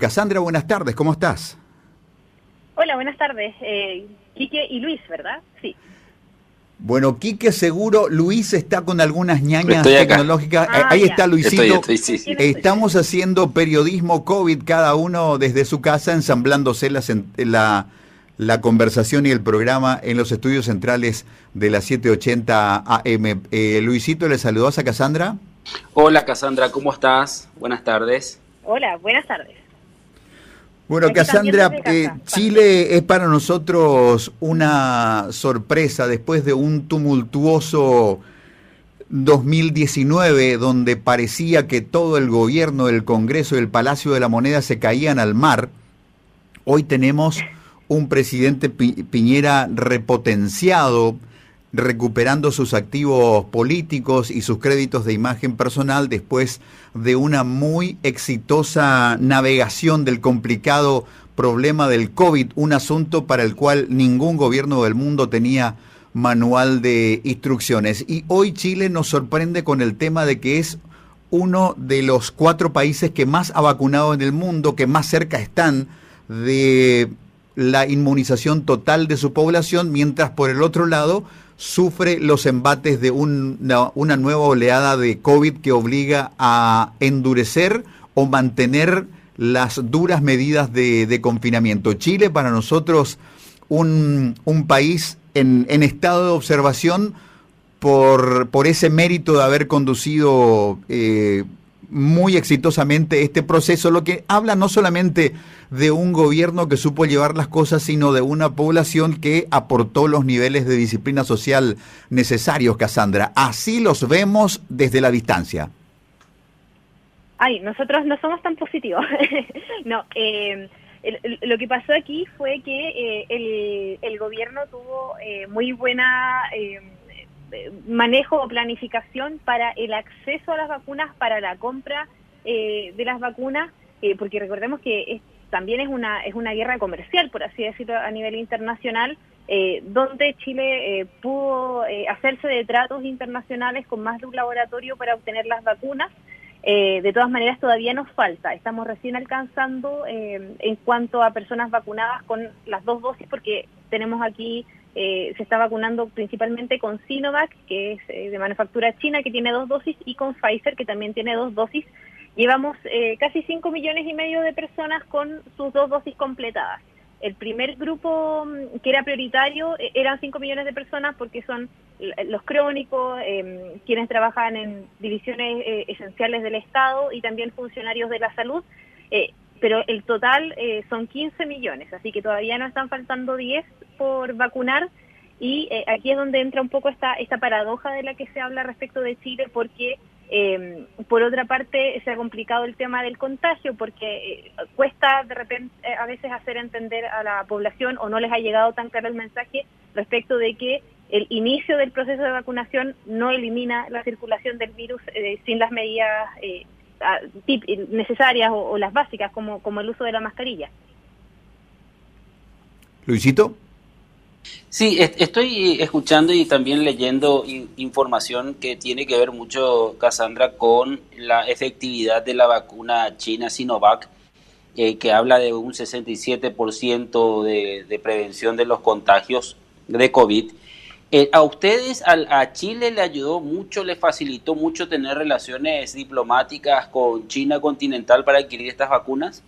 Cassandra, buenas tardes, ¿cómo estás? Hola, buenas tardes. Eh, Quique y Luis, ¿verdad? Sí. Bueno, Quique seguro, Luis está con algunas ñañas tecnológicas. Ah, Ahí está Luisito. Estamos haciendo periodismo COVID, cada uno desde su casa, ensamblándose la, la, conversación y el programa en los estudios centrales de la 780 AM. Eh, Luisito, ¿le saludás a Cassandra? Hola Cassandra, ¿cómo estás? Buenas tardes. Hola, buenas tardes. Bueno, Cassandra, eh, Chile es para nosotros una sorpresa después de un tumultuoso 2019 donde parecía que todo el gobierno, el Congreso y el Palacio de la Moneda se caían al mar. Hoy tenemos un presidente Piñera repotenciado, recuperando sus activos políticos y sus créditos de imagen personal después de una muy exitosa navegación del complicado problema del COVID, un asunto para el cual ningún gobierno del mundo tenía manual de instrucciones. Y hoy Chile nos sorprende con el tema de que es uno de los cuatro países que más ha vacunado en el mundo, que más cerca están de la inmunización total de su población, mientras por el otro lado sufre los embates de una, una nueva oleada de COVID que obliga a endurecer o mantener las duras medidas de, confinamiento. Chile para nosotros un, un país en, en, estado de observación por, por ese mérito de haber conducido eh, muy exitosamente este proceso, lo que habla no solamente de un gobierno que supo llevar las cosas, sino de una población que aportó los niveles de disciplina social necesarios, Cassandra. Así los vemos desde la distancia. Ay, nosotros no somos tan positivos. no, eh, lo que pasó aquí fue que eh, el, gobierno tuvo eh, muy buena manejo o planificación para el acceso a las vacunas, para la compra eh, de las vacunas, eh, porque recordemos que también es una, es una guerra comercial, por así decirlo, a nivel internacional, eh, donde Chile pudo hacerse de tratos internacionales con más de un laboratorio para obtener las vacunas. de todas maneras, todavía nos falta. Estamos recién alcanzando en cuanto a personas vacunadas con las dos dosis, porque tenemos aquí eh, se está vacunando principalmente con Sinovac, que es eh, de manufactura china, que tiene dos dosis, y con Pfizer, que también tiene dos dosis. Llevamos eh, casi 5 millones y medio de personas con sus dos dosis completadas. El primer grupo mm, que era prioritario eran 5 millones de personas porque son los crónicos, em, quienes trabajan en divisiones esenciales del Estado y también funcionarios de la salud pero el total son 15 millones, así que todavía no están faltando 10 por vacunar y eh, aquí es donde entra un poco esta, esta paradoja de la que se habla respecto de Chile porque em, por otra parte se ha complicado el tema del contagio porque eh, cuesta de repente eh, a veces hacer entender a la población o no les ha llegado tan claro el mensaje respecto de que el inicio del proceso de vacunación no elimina la circulación del virus sin las medidas necesarias o, o, las básicas como, como el uso de la mascarilla. Luisito. Sí, estoy escuchando y también leyendo información que tiene que ver mucho, Cassandra, con la efectividad de la vacuna china Sinovac, eh, que habla de un 67% de, de prevención de los contagios de COVID. Eh, ¿A ustedes, a Chile le ayudó mucho, le facilitó mucho tener relaciones diplomáticas con China continental para adquirir estas vacunas?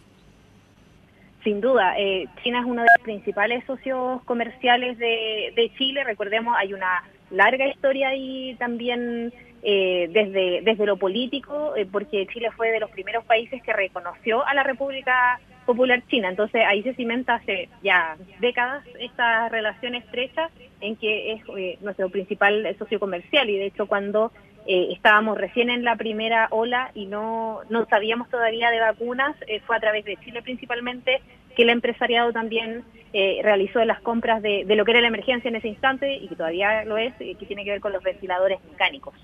Sin duda, eh, China es uno de los principales socios comerciales de, Chile. Recordemos, hay una larga historia ahí también eh, desde, desde lo político, eh, porque Chile fue de los primeros países que reconoció a la República Popular China. Entonces ahí se cimenta hace ya décadas esta relación estrecha en que es nuestro principal socio comercial. Y de hecho, cuando estábamos recién en la primera ola y no, no sabíamos todavía de vacunas, fue a través de Chile principalmente que el empresariado también eh, realizó las compras de, lo que era la emergencia en ese instante y que todavía lo es, eh, que tiene que ver con los ventiladores mecánicos.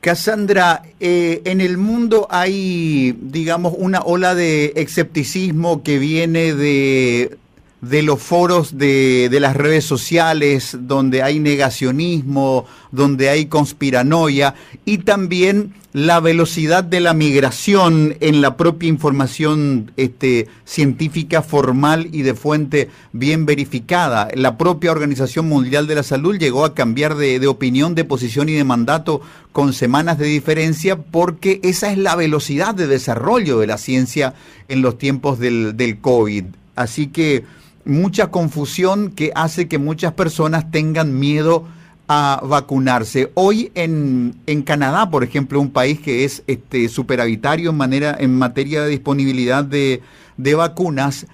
Cassandra, eh, en el mundo hay, digamos, una ola de escepticismo que viene de de los foros de, de, las redes sociales, donde hay negacionismo, donde hay conspiranoia, y también la velocidad de la migración en la propia información este, científica formal y de fuente bien verificada. La propia Organización Mundial de la Salud llegó a cambiar de, de opinión, de posición y de mandato con semanas de diferencia porque esa es la velocidad de desarrollo de la ciencia en los tiempos del, del COVID. Así que mucha confusión que hace que muchas personas tengan miedo a vacunarse. Hoy en, en Canadá, por ejemplo, un país que es este superavitario en manera en materia de disponibilidad de, de vacunas,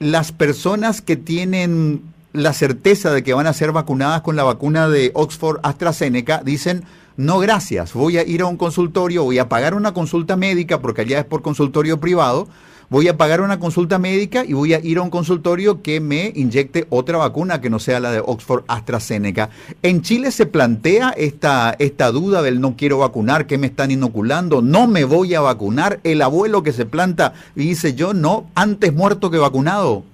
las personas que tienen la certeza de que van a ser vacunadas con la vacuna de Oxford AstraZeneca dicen no gracias, voy a ir a un consultorio, voy a pagar una consulta médica porque allá es por consultorio privado voy a pagar una consulta médica y voy a ir a un consultorio que me inyecte otra vacuna que no sea la de Oxford AstraZeneca. En Chile se plantea esta, esta duda del no quiero vacunar, que me están inoculando, no me voy a vacunar, el abuelo que se planta y dice yo no, antes muerto que vacunado.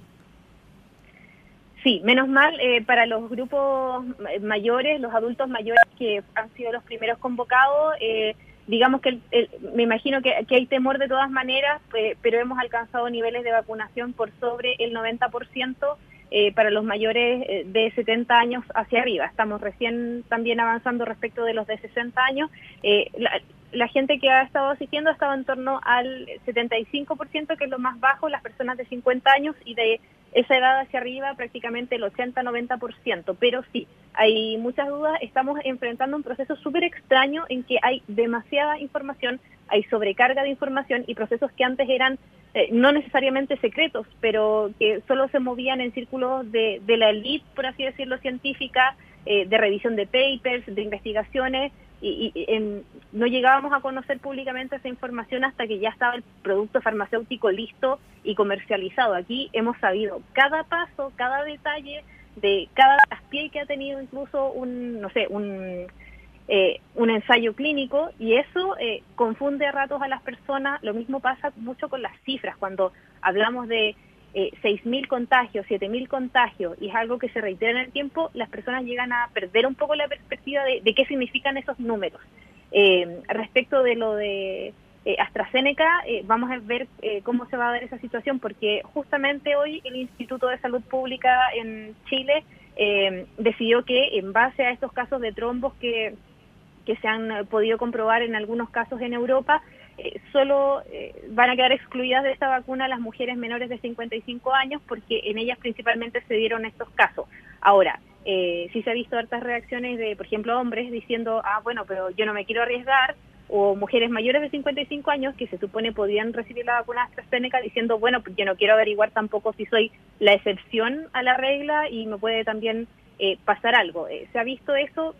Sí, menos mal eh, para los grupos mayores, los adultos mayores que han sido los primeros convocados, eh, digamos que me imagino que, hay temor de todas maneras, pero hemos alcanzado niveles de vacunación por sobre el 90% eh, para los mayores eh, de 70 años hacia arriba. Estamos recién también avanzando respecto de los de 60 años. Eh, la, la, gente que ha estado asistiendo ha estado en torno al 75%, que es lo más bajo, las personas de 50 años y de esa edad hacia arriba prácticamente el 80-90%, pero sí, hay muchas dudas, estamos enfrentando un proceso súper extraño en que hay demasiada información, hay sobrecarga de información y procesos que antes eran eh, no necesariamente secretos, pero que solo se movían en círculos de, de la elite, por así decirlo, científica, eh, de revisión de papers, de investigaciones, y, no llegábamos a conocer públicamente esa información hasta que ya estaba el producto farmacéutico listo y comercializado. Aquí hemos sabido cada paso, cada detalle de cada traspié que ha tenido incluso un, no sé, un, eh, un ensayo clínico y eso eh, confunde a ratos a las personas. Lo mismo pasa mucho con las cifras. Cuando hablamos de eh, 6.000 contagios, 7.000 contagios, y es algo que se reitera en el tiempo, las personas llegan a perder un poco la perspectiva de, qué significan esos números. Eh, respecto de lo de eh, AstraZeneca, eh, vamos a ver cómo se va a dar esa situación, porque justamente hoy el Instituto de Salud Pública en Chile decidió que en base a estos casos de trombos que, que se han podido comprobar en algunos casos en Europa, eh, solo eh, van a quedar excluidas de esta vacuna las mujeres menores de 55 años porque en ellas principalmente se dieron estos casos. Ahora, eh, sí se ha visto hartas reacciones de, por ejemplo, hombres diciendo, ah, bueno, pero yo no me quiero arriesgar, o mujeres mayores de 55 años que se supone podían recibir la vacuna AstraZeneca diciendo, bueno, pues yo no quiero averiguar tampoco si soy la excepción a la regla y me puede también eh, pasar algo. se ha visto eso,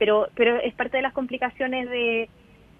pero, pero es parte de las complicaciones de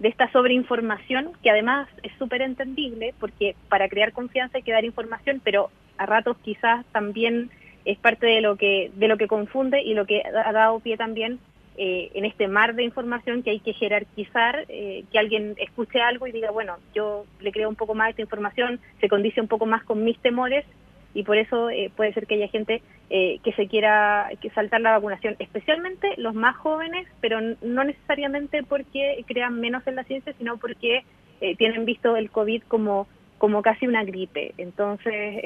esta sobreinformación, que además es súper entendible, porque para crear confianza hay que dar información, pero a ratos quizás también es parte de lo que, de lo que confunde y lo que ha dado pie también eh, en este mar de información que hay que jerarquizar, eh, que alguien escuche algo y diga, bueno, yo le creo un poco más a esta información, se condice un poco más con mis temores y por eso eh, puede ser que haya gente eh, que se quiera que saltar la vacunación, especialmente los más jóvenes, pero no necesariamente porque crean menos en la ciencia, sino porque eh, tienen visto el COVID como como casi una gripe. Entonces,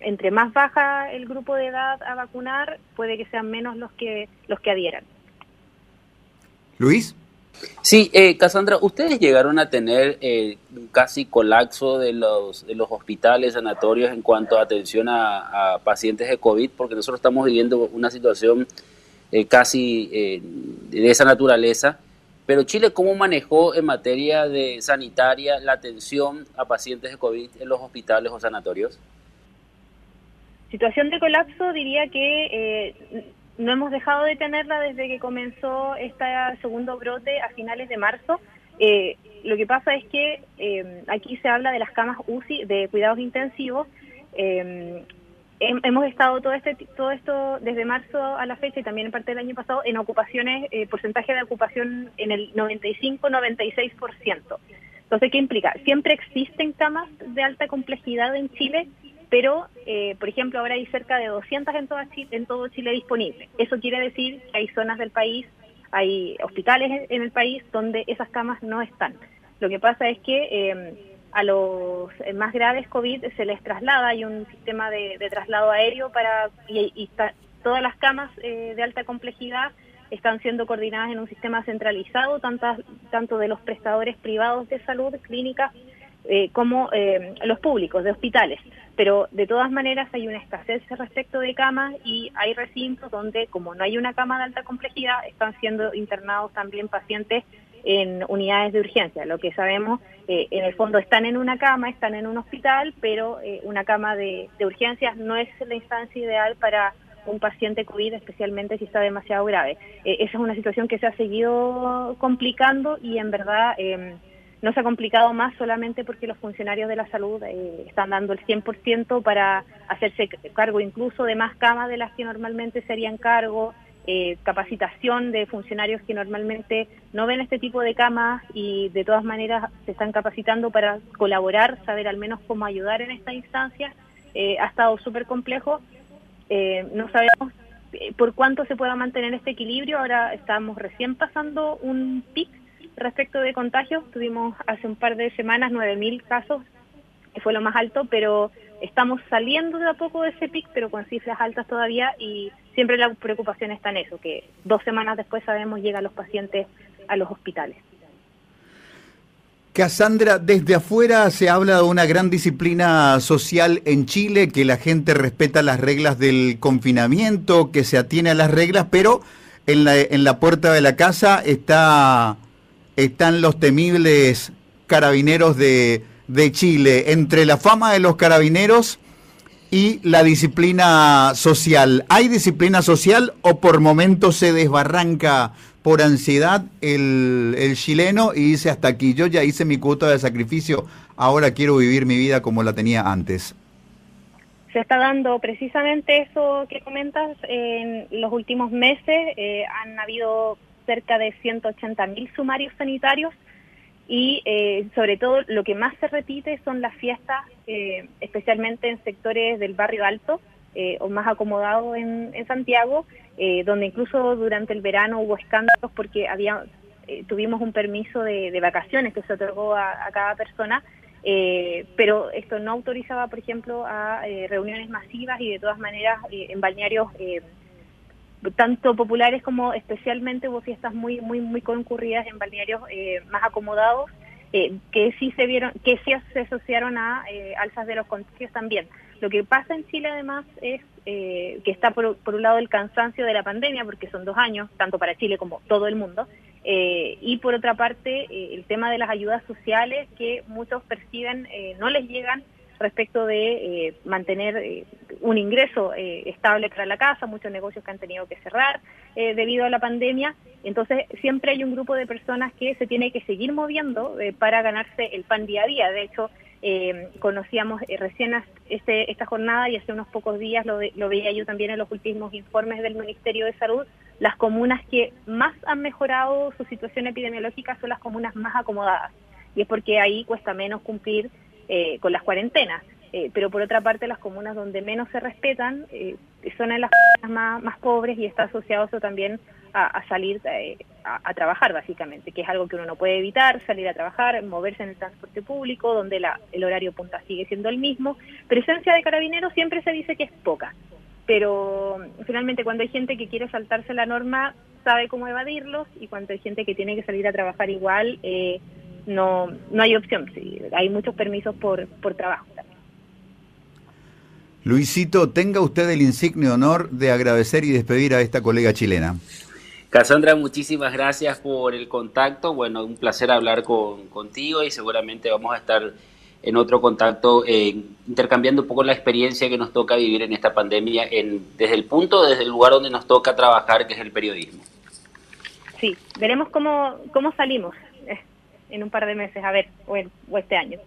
entre más baja el grupo de edad a vacunar, puede que sean menos los que los que adhieran. Luis. Sí, eh, Cassandra, ustedes llegaron a tener eh, casi colapso de los, de los hospitales, sanatorios en cuanto a atención a, pacientes de COVID, porque nosotros estamos viviendo una situación eh, casi eh, de esa naturaleza. Pero Chile, ¿cómo manejó en materia de sanitaria la atención a pacientes de COVID en los hospitales o sanatorios? Situación de colapso, diría que no hemos dejado de tenerla desde que comenzó este segundo brote a finales de marzo. Eh, lo que pasa es que eh, aquí se habla de las camas UCI de cuidados intensivos. Eh, hemos estado todo este todo esto desde marzo a la fecha y también en parte del año pasado en ocupaciones, porcentaje de ocupación en el 95-96%. Entonces, ¿qué implica? Siempre existen camas de alta complejidad en Chile, pero, eh, por ejemplo, ahora hay cerca de 200 en, toda en todo Chile disponibles. Eso quiere decir que hay zonas del país, hay hospitales en el país donde esas camas no están. Lo que pasa es que eh, a los más graves COVID se les traslada, hay un sistema de, traslado aéreo para y, todas las camas eh, de alta complejidad están siendo coordinadas en un sistema centralizado, tantas, tanto de los prestadores privados de salud, clínicas, eh, como eh, los públicos, de hospitales. Pero de todas maneras hay una escasez respecto de camas y hay recintos donde, como no hay una cama de alta complejidad, están siendo internados también pacientes en unidades de urgencia. Lo que sabemos, eh, en el fondo están en una cama, están en un hospital, pero una cama de, de urgencias no es la instancia ideal para un paciente COVID, especialmente si está demasiado grave. esa es una situación que se ha seguido complicando y en verdad eh, no se ha complicado más solamente porque los funcionarios de la salud eh, están dando el 100% para hacerse cargo incluso de más camas de las que normalmente se harían cargo, eh, capacitación de funcionarios que normalmente no ven este tipo de camas y de todas maneras se están capacitando para colaborar, saber al menos cómo ayudar en esta instancia. Eh, ha estado súper complejo. no sabemos por cuánto se pueda mantener este equilibrio. Ahora estamos recién pasando un pic respecto de contagios, tuvimos hace un par de semanas 9.000 casos, que fue lo más alto, pero estamos saliendo de a poco de ese pic, pero con cifras altas todavía y siempre la preocupación está en eso, que dos semanas después sabemos llegan los pacientes a los hospitales. Cassandra, desde afuera se habla de una gran disciplina social en Chile, que la gente respeta las reglas del confinamiento, que se atiene a las reglas, pero en la, en la puerta de la casa está están los temibles carabineros de, Chile, entre la fama de los carabineros y la disciplina social. ¿Hay disciplina social o por momentos se desbarranca por ansiedad el, el, chileno y dice hasta aquí, yo ya hice mi cuota de sacrificio, ahora quiero vivir mi vida como la tenía antes? Se está dando precisamente eso que comentas en los últimos meses. Eh, han habido cerca de 180 mil sumarios sanitarios y eh, sobre todo lo que más se repite son las fiestas, eh, especialmente en sectores del barrio alto eh, o más acomodados en, Santiago, donde incluso durante el verano hubo escándalos porque había tuvimos un permiso de, vacaciones que se otorgó a, a cada persona, pero esto no autorizaba, por ejemplo, a reuniones masivas y de todas maneras en balnearios tanto populares como especialmente hubo fiestas muy muy muy concurridas en balnearios eh, más acomodados eh, que sí se vieron que sí se asociaron a eh, alzas de los contagios también. Lo que pasa en Chile además es que está por, por, un lado el cansancio de la pandemia porque son dos años tanto para Chile como todo el mundo y por otra parte el tema de las ayudas sociales que muchos perciben no les llegan respecto de eh, mantener eh, un ingreso eh, estable para la casa, muchos negocios que han tenido que cerrar debido a la pandemia. Entonces, siempre hay un grupo de personas que se tiene que seguir moviendo para ganarse el pan día a día. De hecho, conocíamos recién este, esta jornada y hace unos pocos días lo, lo veía yo también en los últimos informes del Ministerio de Salud, las comunas que más han mejorado su situación epidemiológica son las comunas más acomodadas. Y es porque ahí cuesta menos cumplir eh, con las cuarentenas. Eh, pero por otra parte, las comunas donde menos se respetan eh, son en las comunas más, pobres y está asociado eso también a, salir a, trabajar, básicamente, que es algo que uno no puede evitar, salir a trabajar, moverse en el transporte público, donde la, el horario punta sigue siendo el mismo. Presencia de carabineros siempre se dice que es poca, pero finalmente cuando hay gente que quiere saltarse la norma, sabe cómo evadirlos, y cuando hay gente que tiene que salir a trabajar igual, eh, no, no hay opción. Sí, hay muchos permisos por, por trabajo también. Luisito, tenga usted el insigne honor de agradecer y despedir a esta colega chilena. Cassandra, muchísimas gracias por el contacto. Bueno, un placer hablar con, contigo y seguramente vamos a estar en otro contacto, eh, intercambiando un poco la experiencia que nos toca vivir en esta pandemia, en, desde el punto, desde el lugar donde nos toca trabajar, que es el periodismo. Sí, veremos cómo, cómo salimos en un par de meses, a ver, o, o este año.